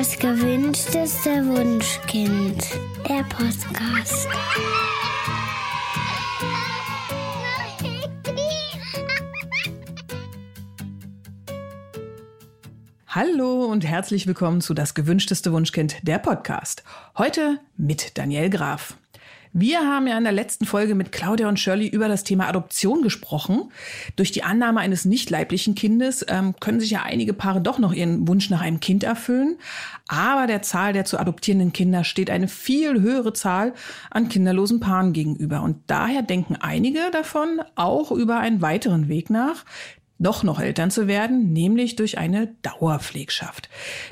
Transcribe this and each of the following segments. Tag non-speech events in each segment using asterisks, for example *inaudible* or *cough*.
Das gewünschteste Wunschkind. Der Podcast. Hallo und herzlich willkommen zu Das gewünschteste Wunschkind, der Podcast. Heute mit Daniel Graf. Wir haben ja in der letzten Folge mit Claudia und Shirley über das Thema Adoption gesprochen. Durch die Annahme eines nicht leiblichen Kindes ähm, können sich ja einige Paare doch noch ihren Wunsch nach einem Kind erfüllen. Aber der Zahl der zu adoptierenden Kinder steht eine viel höhere Zahl an kinderlosen Paaren gegenüber. Und daher denken einige davon auch über einen weiteren Weg nach, doch noch Eltern zu werden, nämlich durch eine Dauerpflegschaft.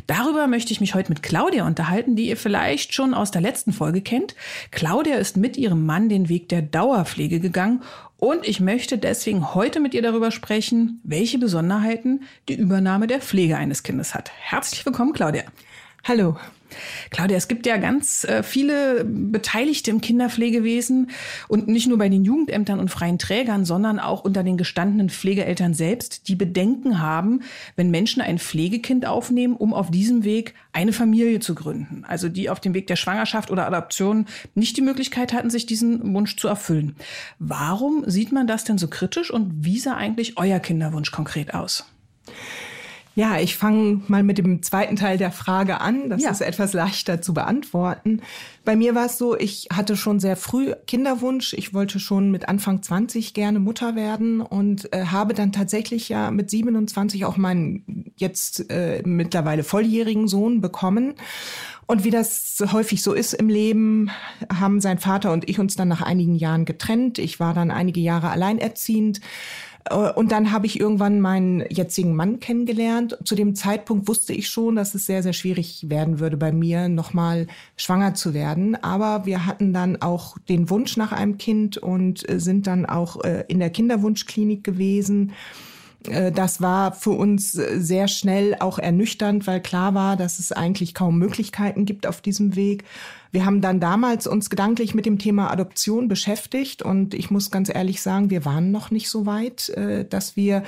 Darüber möchte ich mich heute mit Claudia unterhalten, die ihr vielleicht schon aus der letzten Folge kennt. Claudia ist mit ihrem Mann den Weg der Dauerpflege gegangen und ich möchte deswegen heute mit ihr darüber sprechen, welche Besonderheiten die Übernahme der Pflege eines Kindes hat. Herzlich willkommen, Claudia. Hallo. Claudia, es gibt ja ganz äh, viele Beteiligte im Kinderpflegewesen und nicht nur bei den Jugendämtern und freien Trägern, sondern auch unter den gestandenen Pflegeeltern selbst, die Bedenken haben, wenn Menschen ein Pflegekind aufnehmen, um auf diesem Weg eine Familie zu gründen. Also die auf dem Weg der Schwangerschaft oder Adoption nicht die Möglichkeit hatten, sich diesen Wunsch zu erfüllen. Warum sieht man das denn so kritisch und wie sah eigentlich euer Kinderwunsch konkret aus? Ja, ich fange mal mit dem zweiten Teil der Frage an. Das ja. ist etwas leichter zu beantworten. Bei mir war es so, ich hatte schon sehr früh Kinderwunsch. Ich wollte schon mit Anfang 20 gerne Mutter werden und äh, habe dann tatsächlich ja mit 27 auch meinen jetzt äh, mittlerweile volljährigen Sohn bekommen. Und wie das häufig so ist im Leben, haben sein Vater und ich uns dann nach einigen Jahren getrennt. Ich war dann einige Jahre alleinerziehend und dann habe ich irgendwann meinen jetzigen Mann kennengelernt. Zu dem Zeitpunkt wusste ich schon, dass es sehr, sehr schwierig werden würde bei mir, nochmal schwanger zu werden. Aber wir hatten dann auch den Wunsch nach einem Kind und äh, sind dann auch äh, in der Kinderwunschklinik gewesen. Das war für uns sehr schnell auch ernüchternd, weil klar war, dass es eigentlich kaum Möglichkeiten gibt auf diesem Weg. Wir haben dann damals uns gedanklich mit dem Thema Adoption beschäftigt und ich muss ganz ehrlich sagen, wir waren noch nicht so weit, äh, dass wir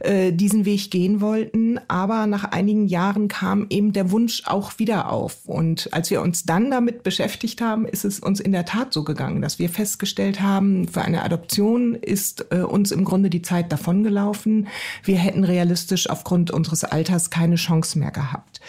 äh, diesen Weg gehen wollten. Aber nach einigen Jahren kam eben der Wunsch auch wieder auf. Und als wir uns dann damit beschäftigt haben, ist es uns in der Tat so gegangen, dass wir festgestellt haben, für eine Adoption ist äh, uns im Grunde die Zeit davongelaufen. Wir hätten realistisch aufgrund unseres Alters keine Chance mehr gehabt.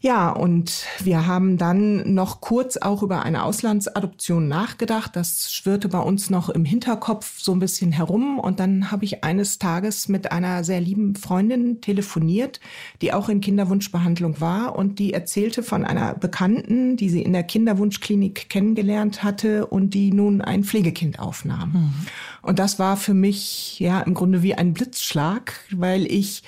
Ja, und wir haben dann noch kurz auch über eine Auslandsadoption nachgedacht. Das schwirrte bei uns noch im Hinterkopf so ein bisschen herum. Und dann habe ich eines Tages mit einer sehr lieben Freundin telefoniert, die auch in Kinderwunschbehandlung war und die erzählte von einer Bekannten, die sie in der Kinderwunschklinik kennengelernt hatte und die nun ein Pflegekind aufnahm. Mhm. Und das war für mich ja im Grunde wie ein Blitzschlag, weil ich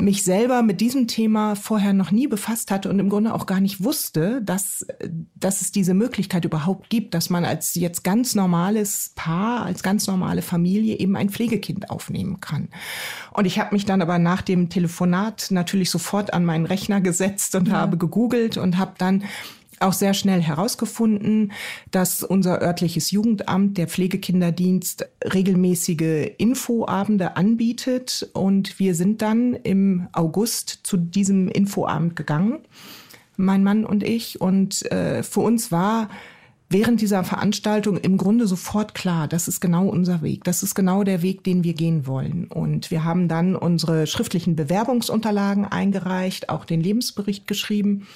mich selber mit diesem Thema vorher noch nie befasst hatte und im Grunde auch gar nicht wusste, dass, dass es diese Möglichkeit überhaupt gibt, dass man als jetzt ganz normales Paar, als ganz normale Familie eben ein Pflegekind aufnehmen kann. Und ich habe mich dann aber nach dem Telefonat natürlich sofort an meinen Rechner gesetzt und ja. habe gegoogelt und habe dann auch sehr schnell herausgefunden, dass unser örtliches Jugendamt, der Pflegekinderdienst, regelmäßige Infoabende anbietet. Und wir sind dann im August zu diesem Infoabend gegangen, mein Mann und ich. Und äh, für uns war während dieser Veranstaltung im Grunde sofort klar, das ist genau unser Weg. Das ist genau der Weg, den wir gehen wollen. Und wir haben dann unsere schriftlichen Bewerbungsunterlagen eingereicht, auch den Lebensbericht geschrieben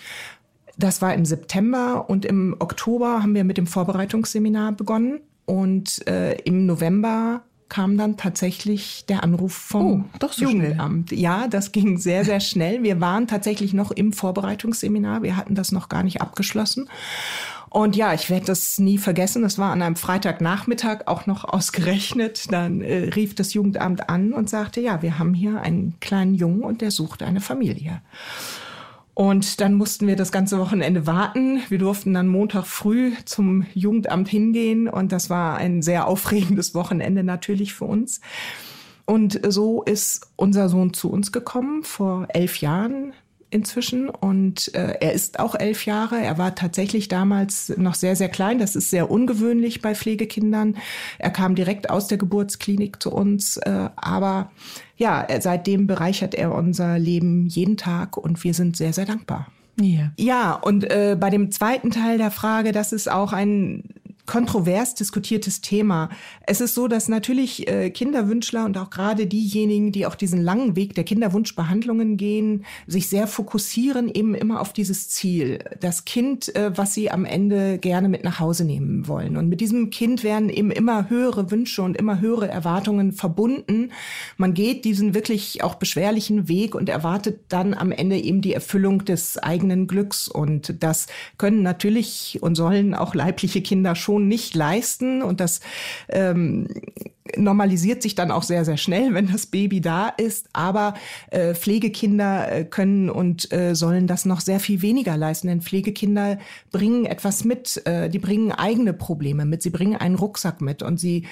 das war im September und im Oktober haben wir mit dem Vorbereitungsseminar begonnen und äh, im November kam dann tatsächlich der Anruf vom oh, doch so Jugendamt. Schnell. Ja, das ging sehr, sehr schnell. Wir waren tatsächlich noch im Vorbereitungsseminar. Wir hatten das noch gar nicht abgeschlossen. Und ja, ich werde das nie vergessen. Das war an einem Freitagnachmittag auch noch ausgerechnet. Dann äh, rief das Jugendamt an und sagte, ja, wir haben hier einen kleinen Jungen und der sucht eine Familie. Und dann mussten wir das ganze Wochenende warten. Wir durften dann Montag früh zum Jugendamt hingehen und das war ein sehr aufregendes Wochenende natürlich für uns. Und so ist unser Sohn zu uns gekommen vor elf Jahren inzwischen und äh, er ist auch elf Jahre. Er war tatsächlich damals noch sehr, sehr klein. Das ist sehr ungewöhnlich bei Pflegekindern. Er kam direkt aus der Geburtsklinik zu uns, äh, aber ja, seitdem bereichert er unser Leben jeden Tag und wir sind sehr, sehr dankbar. Ja. Ja, und äh, bei dem zweiten Teil der Frage, das ist auch ein kontrovers diskutiertes Thema. Es ist so, dass natürlich äh, Kinderwünschler und auch gerade diejenigen, die auch diesen langen Weg der Kinderwunschbehandlungen gehen, sich sehr fokussieren eben immer auf dieses Ziel, das Kind, äh, was sie am Ende gerne mit nach Hause nehmen wollen. Und mit diesem Kind werden eben immer höhere Wünsche und immer höhere Erwartungen verbunden. Man geht diesen wirklich auch beschwerlichen Weg und erwartet dann am Ende eben die Erfüllung des eigenen Glücks. Und das können natürlich und sollen auch leibliche Kinder schon Person nicht leisten und das ähm, normalisiert sich dann auch sehr, sehr schnell, *laughs* wenn das Baby da ist. Aber äh, Pflegekinder äh, können und äh, sollen das noch sehr viel weniger leisten, denn Pflegekinder bringen etwas mit. Äh, die bringen eigene Probleme mit. Sie bringen einen Rucksack mit und sie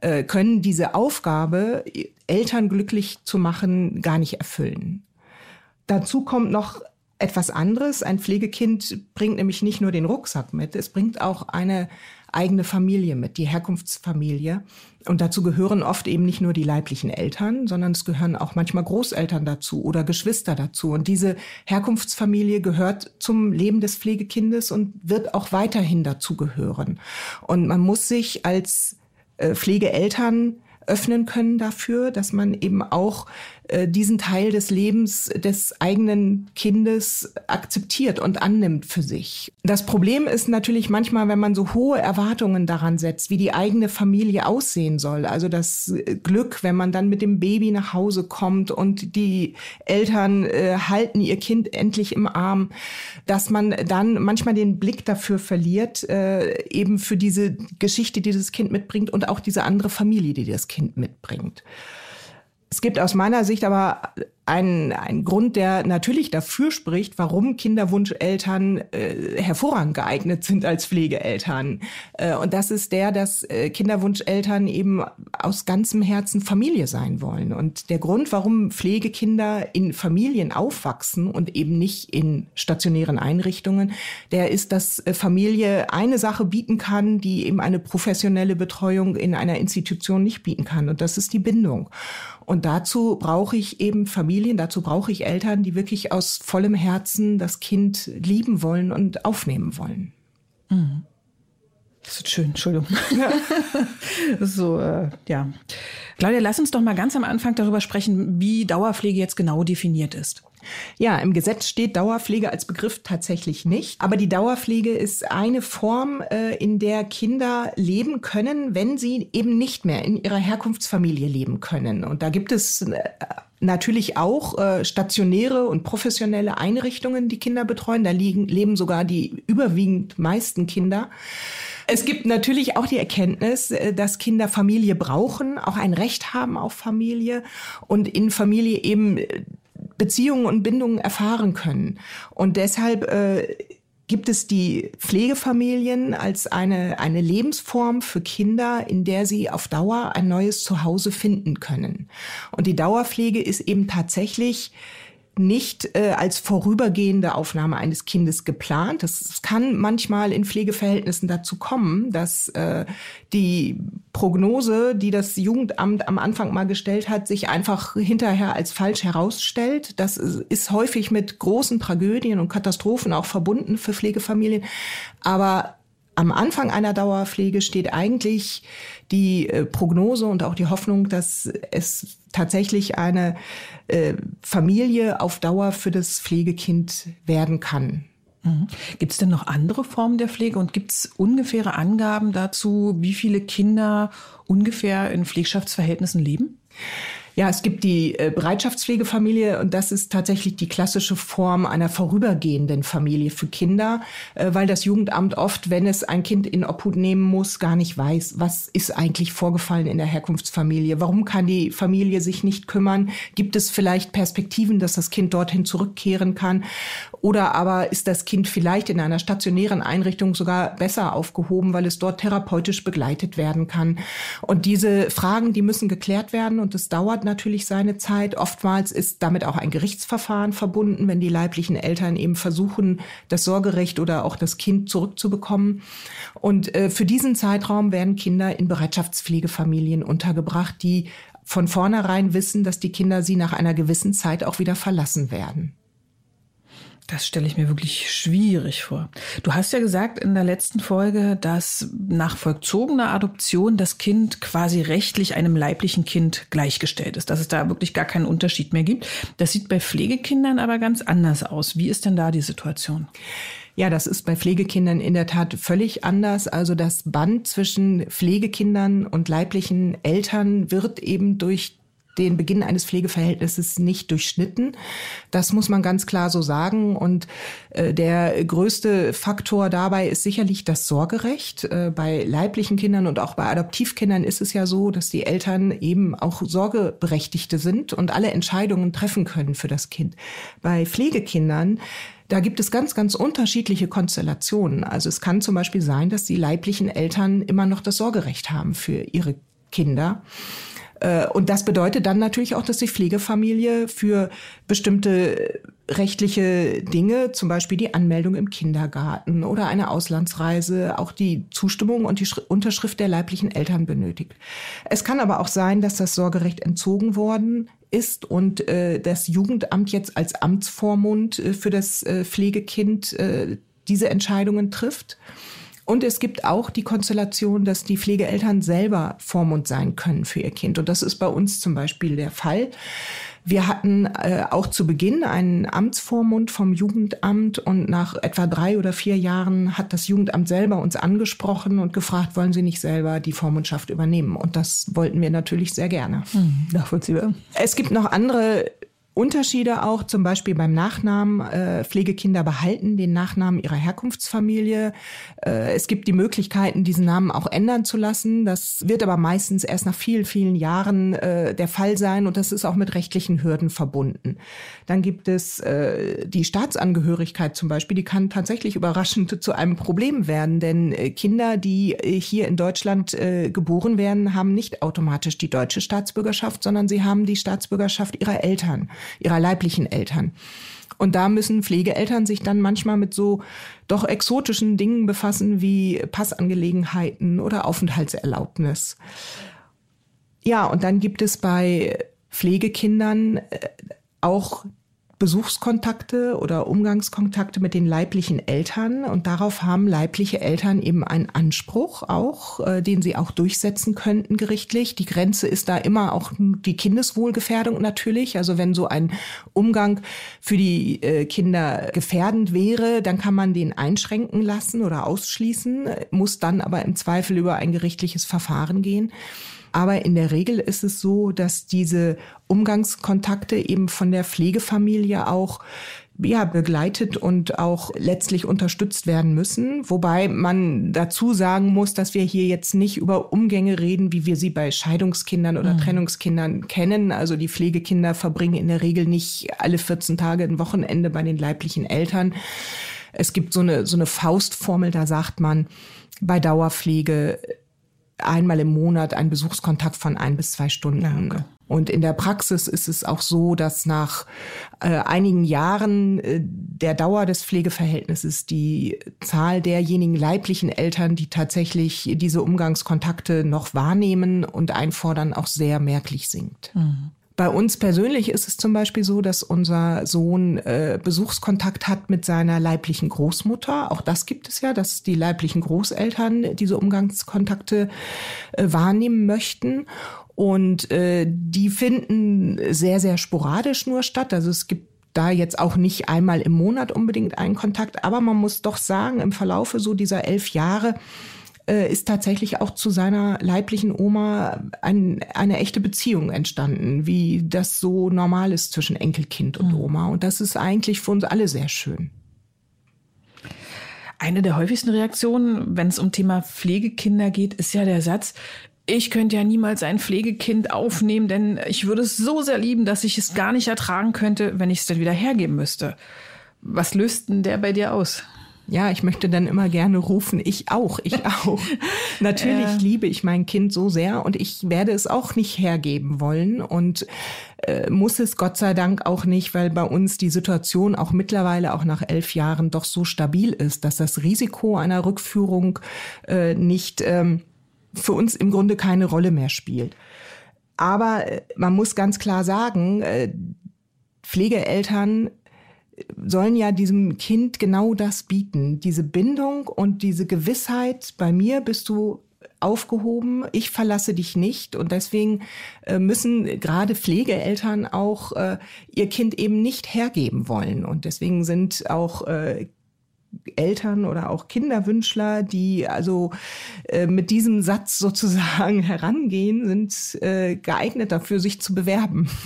äh, können diese Aufgabe, Eltern glücklich zu machen, gar nicht erfüllen. Dazu kommt noch etwas anderes. Ein Pflegekind bringt nämlich nicht nur den Rucksack mit, es bringt auch eine eigene Familie mit, die Herkunftsfamilie. Und dazu gehören oft eben nicht nur die leiblichen Eltern, sondern es gehören auch manchmal Großeltern dazu oder Geschwister dazu. Und diese Herkunftsfamilie gehört zum Leben des Pflegekindes und wird auch weiterhin dazu gehören. Und man muss sich als äh, Pflegeeltern öffnen können dafür, dass man eben auch äh, diesen Teil des Lebens des eigenen Kindes akzeptiert und annimmt für sich. Das Problem ist natürlich manchmal, wenn man so hohe Erwartungen daran setzt, wie die eigene Familie aussehen soll. Also das Glück, wenn man dann mit dem Baby nach Hause kommt und die Eltern äh, halten ihr Kind endlich im Arm, dass man dann manchmal den Blick dafür verliert, äh, eben für diese Geschichte, die das Kind mitbringt und auch diese andere Familie, die das Kind mitbringt. Es gibt aus meiner Sicht aber ein, ein Grund, der natürlich dafür spricht, warum Kinderwunscheltern äh, hervorragend geeignet sind als Pflegeeltern. Äh, und das ist der, dass äh, Kinderwunscheltern eben aus ganzem Herzen Familie sein wollen. Und der Grund, warum Pflegekinder in Familien aufwachsen und eben nicht in stationären Einrichtungen, der ist, dass äh, Familie eine Sache bieten kann, die eben eine professionelle Betreuung in einer Institution nicht bieten kann. Und das ist die Bindung. Und dazu brauche ich eben Familien, dazu brauche ich Eltern, die wirklich aus vollem Herzen das Kind lieben wollen und aufnehmen wollen. Mhm. Das ist schön, Entschuldigung. Ja. *laughs* so, äh, ja. Claudia, lass uns doch mal ganz am Anfang darüber sprechen, wie Dauerpflege jetzt genau definiert ist. Ja, im Gesetz steht Dauerpflege als Begriff tatsächlich nicht. Aber die Dauerpflege ist eine Form, äh, in der Kinder leben können, wenn sie eben nicht mehr in ihrer Herkunftsfamilie leben können. Und da gibt es äh, natürlich auch äh, stationäre und professionelle Einrichtungen, die Kinder betreuen. Da liegen, leben sogar die überwiegend meisten Kinder. Es gibt natürlich auch die Erkenntnis, dass Kinder Familie brauchen, auch ein Recht haben auf Familie und in Familie eben Beziehungen und Bindungen erfahren können. Und deshalb äh, gibt es die Pflegefamilien als eine, eine Lebensform für Kinder, in der sie auf Dauer ein neues Zuhause finden können. Und die Dauerpflege ist eben tatsächlich nicht äh, als vorübergehende Aufnahme eines Kindes geplant. Das kann manchmal in Pflegeverhältnissen dazu kommen, dass äh, die Prognose, die das Jugendamt am Anfang mal gestellt hat, sich einfach hinterher als falsch herausstellt. Das ist häufig mit großen Tragödien und Katastrophen auch verbunden für Pflegefamilien. Aber am Anfang einer Dauerpflege steht eigentlich die äh, Prognose und auch die Hoffnung, dass es tatsächlich eine äh, Familie auf Dauer für das Pflegekind werden kann. Mhm. Gibt es denn noch andere Formen der Pflege und gibt es ungefähre Angaben dazu, wie viele Kinder ungefähr in Pflegschaftsverhältnissen leben? Ja, es gibt die äh, Bereitschaftspflegefamilie und das ist tatsächlich die klassische Form einer vorübergehenden Familie für Kinder, äh, weil das Jugendamt oft, wenn es ein Kind in Obhut nehmen muss, gar nicht weiß, was ist eigentlich vorgefallen in der Herkunftsfamilie. Warum kann die Familie sich nicht kümmern? Gibt es vielleicht Perspektiven, dass das Kind dorthin zurückkehren kann? Oder aber ist das Kind vielleicht in einer stationären Einrichtung sogar besser aufgehoben, weil es dort therapeutisch begleitet werden kann? Und diese Fragen, die müssen geklärt werden und es dauert natürlich seine Zeit. Oftmals ist damit auch ein Gerichtsverfahren verbunden, wenn die leiblichen Eltern eben versuchen, das Sorgerecht oder auch das Kind zurückzubekommen. Und äh, für diesen Zeitraum werden Kinder in Bereitschaftspflegefamilien untergebracht, die von vornherein wissen, dass die Kinder sie nach einer gewissen Zeit auch wieder verlassen werden. Das stelle ich mir wirklich schwierig vor. Du hast ja gesagt in der letzten Folge, dass nach vollzogener Adoption das Kind quasi rechtlich einem leiblichen Kind gleichgestellt ist, dass es da wirklich gar keinen Unterschied mehr gibt. Das sieht bei Pflegekindern aber ganz anders aus. Wie ist denn da die Situation? Ja, das ist bei Pflegekindern in der Tat völlig anders. Also das Band zwischen Pflegekindern und leiblichen Eltern wird eben durch den Beginn eines Pflegeverhältnisses nicht durchschnitten. Das muss man ganz klar so sagen. Und äh, der größte Faktor dabei ist sicherlich das Sorgerecht. Äh, bei leiblichen Kindern und auch bei Adoptivkindern ist es ja so, dass die Eltern eben auch Sorgeberechtigte sind und alle Entscheidungen treffen können für das Kind. Bei Pflegekindern da gibt es ganz, ganz unterschiedliche Konstellationen. Also es kann zum Beispiel sein, dass die leiblichen Eltern immer noch das Sorgerecht haben für ihre Kinder. Äh, und das bedeutet dann natürlich auch, dass die Pflegefamilie für bestimmte rechtliche Dinge, zum Beispiel die Anmeldung im Kindergarten oder eine Auslandsreise, auch die Zustimmung und die Unterschrift der leiblichen Eltern benötigt. Es kann aber auch sein, dass das Sorgerecht entzogen worden ist und äh, das Jugendamt jetzt als Amtsvormund äh, für das äh, Pflegekind äh, diese Entscheidungen trifft. Und es gibt auch die Konstellation, dass die Pflegeeltern selber Vormund sein können für ihr Kind. Und das ist bei uns zum Beispiel der Fall. Wir hatten äh, auch zu Beginn einen Amtsvormund vom Jugendamt und nach etwa drei oder vier Jahren hat das Jugendamt selber uns angesprochen und gefragt, wollen Sie nicht selber die Vormundschaft übernehmen? Und das wollten wir natürlich sehr gerne. Hm, nachvollziehbar. Es gibt noch andere Unterschiede auch zum Beispiel beim Nachnamen. Äh, Pflegekinder behalten den Nachnamen ihrer Herkunftsfamilie. Äh, es gibt die Möglichkeiten, diesen Namen auch ändern zu lassen. Das wird aber meistens erst nach vielen, vielen Jahren äh, der Fall sein und das ist auch mit rechtlichen Hürden verbunden. Dann gibt es äh, die Staatsangehörigkeit zum Beispiel, die kann tatsächlich überraschend *laughs* zu einem Problem werden, denn äh, Kinder, die äh, hier in Deutschland geboren werden, haben nicht automatisch die deutsche Staatsbürgerschaft, sondern sie haben die Staatsbürgerschaft ihrer Eltern ihrer leiblichen Eltern. Und da müssen Pflegeeltern sich dann manchmal mit so doch exotischen Dingen befassen wie Passangelegenheiten oder Aufenthaltserlaubnis. Ja, und dann gibt es bei Pflegekindern äh, auch Besuchskontakte oder Umgangskontakte mit den leiblichen Eltern. Und darauf haben leibliche Eltern eben einen Anspruch auch, äh, den sie auch durchsetzen könnten gerichtlich. Die Grenze ist da immer auch die Kindeswohlgefährdung natürlich. Also wenn so ein Umgang für die äh, Kinder gefährdend wäre, dann kann man den einschränken lassen oder ausschließen, muss dann aber im Zweifel über ein gerichtliches Verfahren gehen. Aber in der Regel ist es so, dass diese Umgangskontakte eben von der Pflegefamilie auch ja, begleitet und auch letztlich unterstützt werden müssen. Wobei man dazu sagen muss, dass wir hier jetzt nicht über Umgänge reden, wie wir sie bei Scheidungskindern oder mhm. Trennungskindern kennen. Also die Pflegekinder verbringen in der Regel nicht alle 14 Tage ein Wochenende bei den leiblichen Eltern. Es gibt so eine, so eine Faustformel, da sagt man, bei Dauerpflege einmal im Monat ein Besuchskontakt von ein bis zwei Stunden. Okay. Und in der Praxis ist es auch so, dass nach äh, einigen Jahren äh, der Dauer des Pflegeverhältnisses die Zahl derjenigen leiblichen Eltern, die tatsächlich diese Umgangskontakte noch wahrnehmen und einfordern, auch sehr merklich sinkt. Mhm. Bei uns persönlich ist es zum Beispiel so, dass unser Sohn äh, Besuchskontakt hat mit seiner leiblichen Großmutter. Auch das gibt es ja, dass die leiblichen Großeltern diese Umgangskontakte äh, wahrnehmen möchten. Und äh, die finden sehr, sehr sporadisch nur statt. Also es gibt da jetzt auch nicht einmal im Monat unbedingt einen Kontakt. Aber man muss doch sagen, im Verlaufe so dieser elf Jahre äh, ist tatsächlich auch zu seiner leiblichen Oma ein, eine echte Beziehung entstanden, wie das so normal ist zwischen Enkelkind und mhm. Oma. Und das ist eigentlich für uns alle sehr schön. Eine der häufigsten Reaktionen, wenn es um Thema Pflegekinder geht, ist ja der Satz, ich könnte ja niemals ein Pflegekind aufnehmen, denn ich würde es so sehr lieben, dass ich es gar nicht ertragen könnte, wenn ich es dann wieder hergeben müsste. Was löst denn der bei dir aus? Ja, ich möchte dann immer gerne rufen, ich auch, ich *laughs* auch. Natürlich äh. liebe ich mein Kind so sehr und ich werde es auch nicht hergeben wollen und äh, muss es Gott sei Dank auch nicht, weil bei uns die Situation auch mittlerweile auch nach elf Jahren doch so stabil ist, dass das Risiko einer Rückführung äh, nicht ähm, für uns im Grunde keine Rolle mehr spielt. Aber äh, man muss ganz klar sagen, äh, Pflegeeltern sollen ja diesem Kind genau das bieten, diese Bindung und diese Gewissheit, bei mir bist du aufgehoben, ich verlasse dich nicht. Und deswegen äh, müssen gerade Pflegeeltern auch äh, ihr Kind eben nicht hergeben wollen. Und deswegen sind auch äh, Eltern oder auch Kinderwünschler, die also äh, mit diesem Satz sozusagen *laughs* herangehen, sind äh, geeignet dafür, sich zu bewerben. *laughs*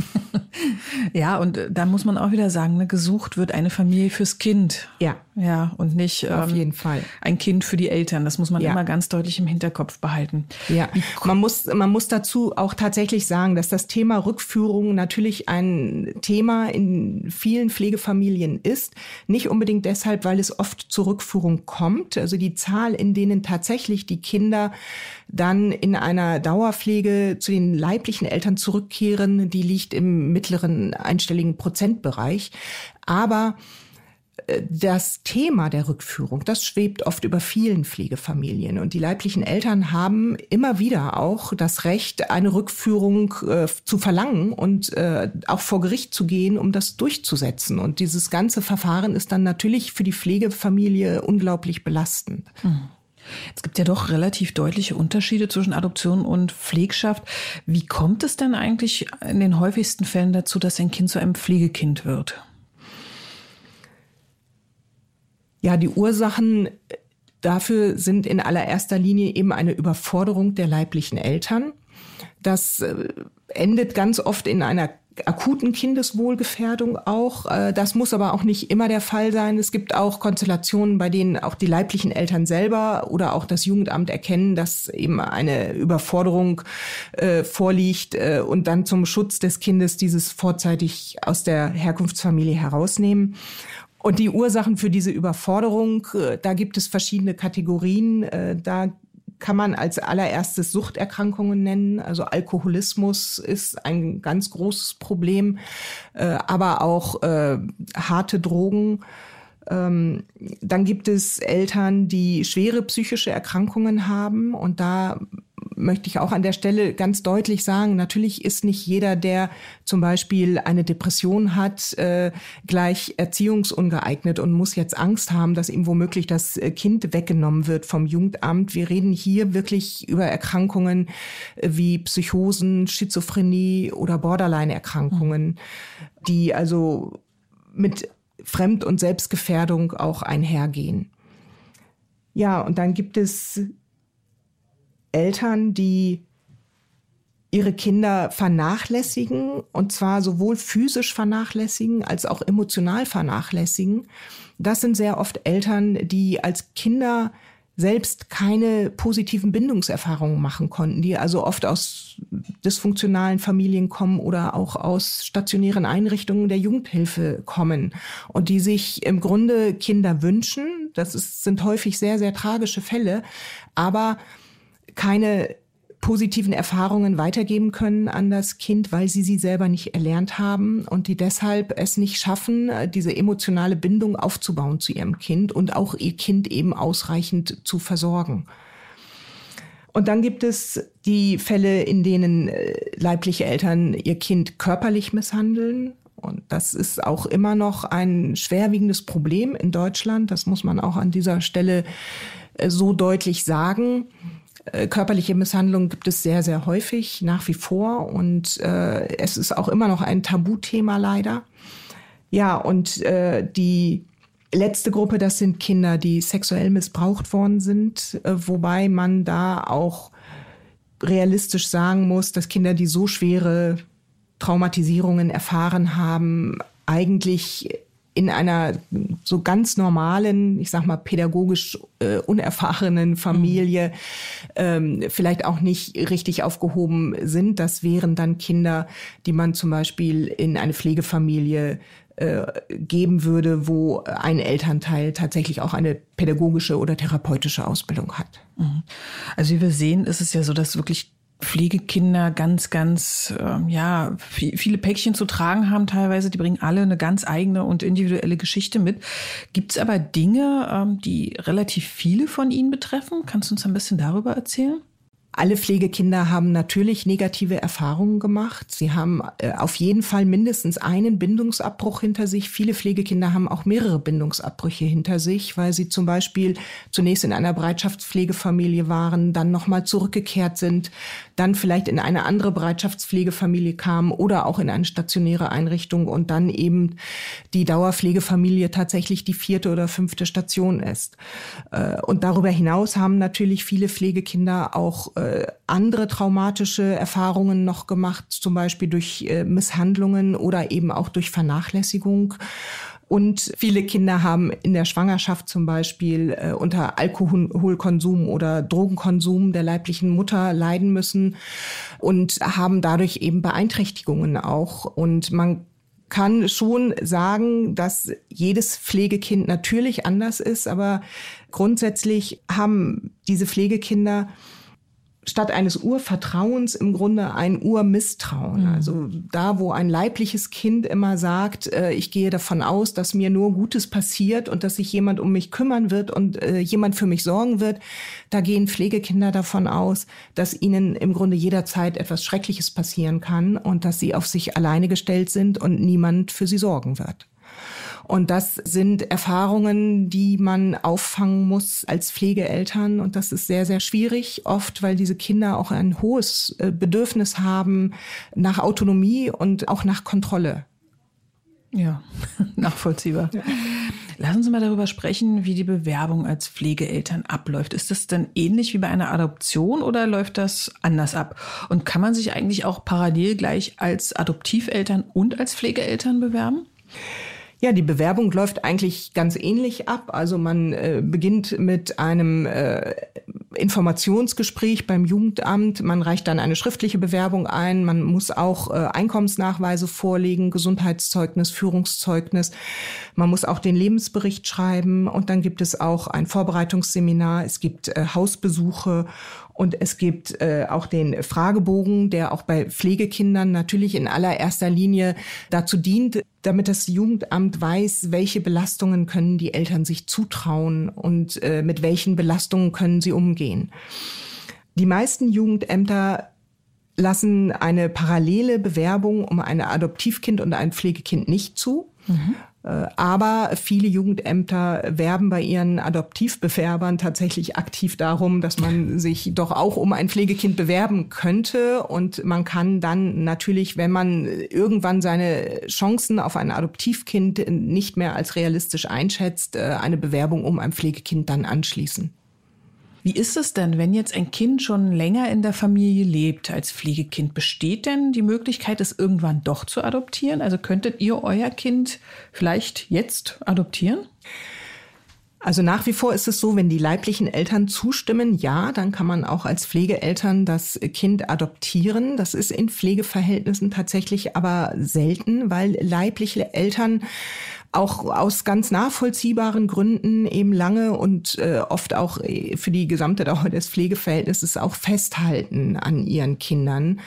Ja, und äh, da muss man auch wieder sagen, ne, gesucht wird eine Familie fürs Kind. Ja. Ja, und nicht auf ähm, jeden Fall ein Kind für die Eltern. Das muss man ja. immer ganz deutlich im Hinterkopf behalten. Ja, man muss, man muss dazu auch tatsächlich sagen, dass das Thema Rückführung natürlich ein Thema in vielen Pflegefamilien ist. Nicht unbedingt deshalb, weil es oft zur Rückführung kommt. Also die Zahl, in denen tatsächlich die Kinder dann in einer Dauerpflege zu den leiblichen Eltern zurückkehren, die liegt im mittleren einstelligen Prozentbereich. Aber das Thema der Rückführung, das schwebt oft über vielen Pflegefamilien. Und die leiblichen Eltern haben immer wieder auch das Recht, eine Rückführung äh, zu verlangen und äh, auch vor Gericht zu gehen, um das durchzusetzen. Und dieses ganze Verfahren ist dann natürlich für die Pflegefamilie unglaublich belastend. Mhm. Es gibt ja doch relativ deutliche Unterschiede zwischen Adoption und Pflegschaft. Wie kommt es denn eigentlich in den häufigsten Fällen dazu, dass ein Kind zu einem Pflegekind wird? Ja, die Ursachen dafür sind in allererster Linie eben eine Überforderung der leiblichen Eltern. Das äh, endet ganz oft in einer akuten Kindeswohlgefährdung auch. Äh, das muss aber auch nicht immer der Fall sein. Es gibt auch Konstellationen, bei denen auch die leiblichen Eltern selber oder auch das Jugendamt erkennen, dass eben eine Überforderung äh, vorliegt äh, und dann zum Schutz des Kindes dieses vorzeitig aus der Herkunftsfamilie herausnehmen. Und die Ursachen für diese Überforderung, äh, da gibt es verschiedene Kategorien. Äh, da kann man als allererstes Suchterkrankungen nennen. Also Alkoholismus ist ein ganz großes Problem, äh, aber auch harte Drogen. Ähm, dann gibt es Eltern, die schwere psychische Erkrankungen haben und da möchte ich auch an der Stelle ganz deutlich sagen, natürlich ist nicht jeder, der zum Beispiel eine Depression hat, äh, gleich erziehungsungeeignet und muss jetzt Angst haben, dass ihm womöglich das äh, Kind weggenommen wird vom Jugendamt. Wir reden hier wirklich über Erkrankungen äh, wie Psychosen, Schizophrenie oder Borderline-Erkrankungen, die also mit Fremd- und Selbstgefährdung auch einhergehen. Ja, und dann gibt es Eltern, die ihre Kinder vernachlässigen und zwar sowohl physisch vernachlässigen als auch emotional vernachlässigen. Das sind sehr oft Eltern, die als Kinder selbst keine positiven Bindungserfahrungen machen konnten, die also oft aus dysfunktionalen Familien kommen oder auch aus stationären Einrichtungen der Jugendhilfe kommen und die sich im Grunde Kinder wünschen. Das ist, sind häufig sehr, sehr tragische Fälle, aber keine positiven Erfahrungen weitergeben können an das Kind, weil sie sie selber nicht erlernt haben und die deshalb es nicht schaffen, diese emotionale Bindung aufzubauen zu ihrem Kind und auch ihr Kind eben ausreichend zu versorgen. Und dann gibt es die Fälle, in denen äh, leibliche Eltern ihr Kind körperlich misshandeln. Und das ist auch immer noch ein schwerwiegendes Problem in Deutschland. Das muss man auch an dieser Stelle äh, so deutlich sagen. Äh, körperliche Misshandlung gibt es sehr, sehr häufig nach wie vor und äh, es ist auch immer noch ein Tabuthema leider. Ja, und äh, die letzte Gruppe, das sind Kinder, die sexuell missbraucht worden sind, äh, wobei man da auch realistisch sagen muss, dass Kinder, die so schwere Traumatisierungen erfahren haben, eigentlich in einer so ganz normalen, ich sag mal pädagogisch äh, unerfahrenen Familie ähm, vielleicht auch nicht richtig aufgehoben sind. Das wären dann Kinder, die man zum Beispiel in eine Pflegefamilie äh, geben würde, wo ein Elternteil tatsächlich auch eine pädagogische oder therapeutische Ausbildung hat. Mhm. Also wie wir sehen, ist es ja so, dass wirklich Pflegekinder ganz, ganz, äh, ja, viele Päckchen zu tragen haben teilweise. Die bringen alle eine ganz eigene und individuelle Geschichte mit. Gibt es aber Dinge, ähm, die relativ viele von ihnen betreffen? Kannst du uns ein bisschen darüber erzählen? Alle Pflegekinder haben natürlich negative Erfahrungen gemacht. Sie haben äh, auf jeden Fall mindestens einen Bindungsabbruch hinter sich. Viele Pflegekinder haben auch mehrere Bindungsabbrüche hinter sich, weil sie zum Beispiel zunächst in einer Bereitschaftspflegefamilie waren, dann nochmal zurückgekehrt sind, dann vielleicht in eine andere Bereitschaftspflegefamilie kamen oder auch in eine stationäre Einrichtung und dann eben die Dauerpflegefamilie tatsächlich die vierte oder fünfte Station ist. Äh, und darüber hinaus haben natürlich viele Pflegekinder auch äh, andere traumatische Erfahrungen noch gemacht, zum Beispiel durch äh, Misshandlungen oder eben auch durch Vernachlässigung. Und viele Kinder haben in der Schwangerschaft zum Beispiel äh, unter Alkoholkonsum oder Drogenkonsum der leiblichen Mutter leiden müssen und haben dadurch eben Beeinträchtigungen auch. Und man kann schon sagen, dass jedes Pflegekind natürlich anders ist, aber grundsätzlich haben diese Pflegekinder statt eines Urvertrauens im Grunde ein Urmisstrauen. Mhm. Also da, wo ein leibliches Kind immer sagt, äh, ich gehe davon aus, dass mir nur Gutes passiert und dass sich jemand um mich kümmern wird und äh, jemand für mich sorgen wird, da gehen Pflegekinder davon aus, dass ihnen im Grunde jederzeit etwas Schreckliches passieren kann und dass sie auf sich alleine gestellt sind und niemand für sie sorgen wird. Und das sind Erfahrungen, die man auffangen muss als Pflegeeltern. Und das ist sehr, sehr schwierig, oft, weil diese Kinder auch ein hohes äh, Bedürfnis haben nach Autonomie und auch nach Kontrolle. Ja, *laughs* nachvollziehbar. Ja. Lassen Sie mal darüber sprechen, wie die Bewerbung als Pflegeeltern abläuft. Ist das denn ähnlich wie bei einer Adoption oder läuft das anders ab? Und kann man sich eigentlich auch parallel gleich als Adoptiveltern und als Pflegeeltern bewerben? Ja, die Bewerbung läuft eigentlich ganz ähnlich ab. Also man äh, beginnt mit einem äh, Informationsgespräch beim Jugendamt. Man reicht dann eine schriftliche Bewerbung ein. Man muss auch äh, Einkommensnachweise vorlegen, Gesundheitszeugnis, Führungszeugnis. Man muss auch den Lebensbericht schreiben. Und dann gibt es auch ein Vorbereitungsseminar. Es gibt äh, Hausbesuche und es gibt äh, auch den Fragebogen, der auch bei Pflegekindern natürlich in allererster Linie dazu dient, damit das Jugendamt weiß, welche Belastungen können die Eltern sich zutrauen und äh, mit welchen Belastungen können sie umgehen. Die meisten Jugendämter lassen eine parallele Bewerbung um ein Adoptivkind und ein Pflegekind nicht zu. Mhm. Äh, aber viele Jugendämter werben bei ihren Adoptivbewerbern tatsächlich aktiv darum, dass man *laughs* sich doch auch um ein Pflegekind bewerben könnte. Und man kann dann natürlich, wenn man irgendwann seine Chancen auf ein Adoptivkind nicht mehr als realistisch einschätzt, äh, eine Bewerbung um ein Pflegekind dann anschließen. Wie ist es denn, wenn jetzt ein Kind schon länger in der Familie lebt als Pflegekind? Besteht denn die Möglichkeit, es irgendwann doch zu adoptieren? Also könntet ihr euer Kind vielleicht jetzt adoptieren? Also nach wie vor ist es so, wenn die leiblichen Eltern zustimmen, ja, dann kann man auch als Pflegeeltern das Kind adoptieren. Das ist in Pflegeverhältnissen tatsächlich aber selten, weil leibliche Eltern auch aus ganz nachvollziehbaren Gründen eben lange und äh, oft auch äh, für die gesamte Dauer des Pflegeverhältnisses auch festhalten an ihren Kindern.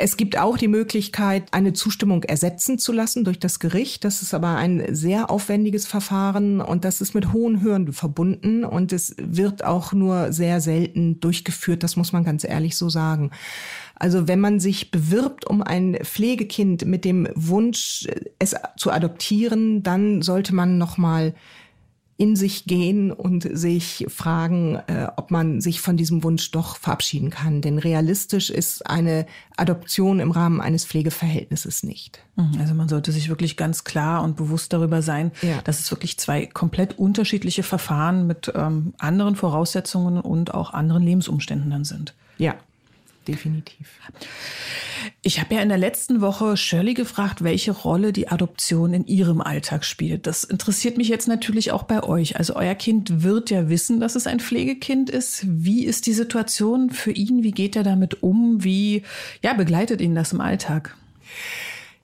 Es gibt auch die Möglichkeit, eine Zustimmung ersetzen zu lassen durch das Gericht. Das ist aber ein sehr aufwendiges Verfahren und das ist mit hohen Hürden verbunden und es wird auch nur sehr selten durchgeführt. Das muss man ganz ehrlich so sagen. Also wenn man sich bewirbt um ein Pflegekind mit dem Wunsch, es zu adoptieren, dann sollte man noch mal in sich gehen und sich fragen, äh, ob man sich von diesem Wunsch doch verabschieden kann. Denn realistisch ist eine Adoption im Rahmen eines Pflegeverhältnisses nicht. Mhm, also man sollte sich wirklich ganz klar und bewusst darüber sein, ja. dass es wirklich zwei komplett unterschiedliche Verfahren mit ähm, anderen Voraussetzungen und auch anderen Lebensumständen dann sind. Ja, definitiv. Ich habe ja in der letzten Woche Shirley gefragt, welche Rolle die Adoption in ihrem Alltag spielt. Das interessiert mich jetzt natürlich auch bei euch. Also euer Kind wird ja wissen, dass es ein Pflegekind ist. Wie ist die Situation für ihn? Wie geht er damit um? Wie ja, begleitet ihn das im Alltag?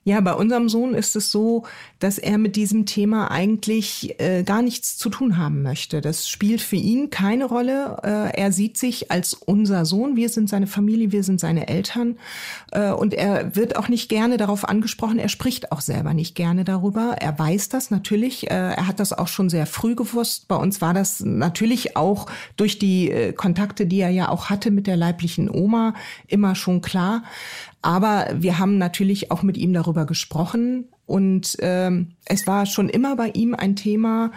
Ja, bei unserem Sohn ist es so, dass er mit diesem Thema eigentlich äh, gar nichts zu tun haben möchte. Das spielt für ihn keine Rolle. Äh, er sieht sich als unser Sohn. Wir sind seine Familie, wir sind seine Eltern. Äh, und er wird auch nicht gerne darauf angesprochen. Er spricht auch selber nicht gerne darüber. Er weiß das natürlich. Äh, er hat das auch schon sehr früh gewusst. Bei uns war das natürlich auch durch die äh, Kontakte, die er ja auch hatte mit der leiblichen Oma, immer schon klar. Aber wir haben natürlich auch mit ihm darüber gesprochen und ähm, es war schon immer bei ihm ein Thema,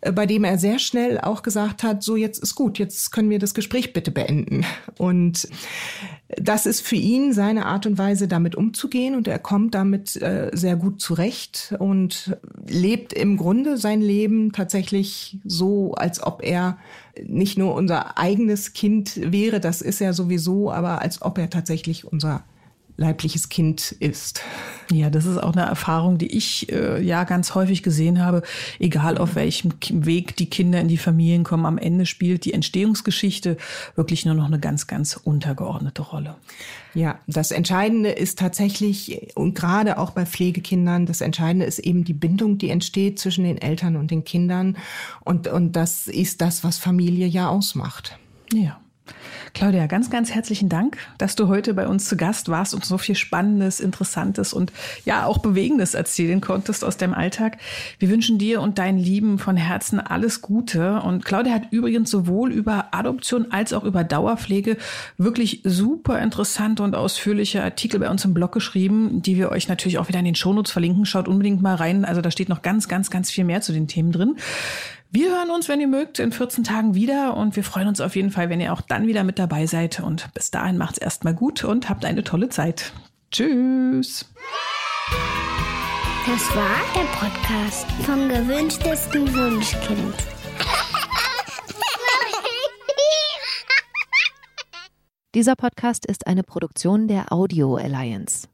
äh, bei dem er sehr schnell auch gesagt hat, so jetzt ist gut, jetzt können wir das Gespräch bitte beenden. Und das ist für ihn seine Art und Weise, damit umzugehen und er kommt damit äh, sehr gut zurecht und lebt im Grunde sein Leben tatsächlich so, als ob er nicht nur unser eigenes Kind wäre, das ist er sowieso, aber als ob er tatsächlich unser leibliches Kind ist. Ja, das ist auch eine Erfahrung, die ich äh, ja ganz häufig gesehen habe. Egal auf welchem Weg die Kinder in die Familien kommen, am Ende spielt die Entstehungsgeschichte wirklich nur noch eine ganz, ganz untergeordnete Rolle. Ja, das Entscheidende ist tatsächlich, und gerade auch bei Pflegekindern, das Entscheidende ist eben die Bindung, die entsteht zwischen den Eltern und den Kindern. Und, und das ist das, was Familie ja ausmacht. Ja. Claudia, ganz, ganz herzlichen Dank, dass du heute bei uns zu Gast warst und so viel Spannendes, Interessantes und ja auch Bewegendes erzählen konntest aus deinem Alltag. Wir wünschen dir und deinen Lieben von Herzen alles Gute. Und Claudia hat übrigens sowohl über Adoption als auch über Dauerpflege wirklich super interessante und ausführliche Artikel bei uns im Blog geschrieben, die wir euch natürlich auch wieder in den Shownotes verlinken. Schaut unbedingt mal rein. Also da steht noch ganz, ganz, ganz viel mehr zu den Themen drin. Wir hören uns, wenn ihr mögt, in 14 Tagen wieder und wir freuen uns auf jeden Fall, wenn ihr auch dann wieder mit dabei seid. Und bis dahin macht's erstmal gut und habt eine tolle Zeit. Tschüss. Das war der Podcast vom gewünschtesten Wunschkind. Dieser Podcast ist eine Produktion der Audio Alliance.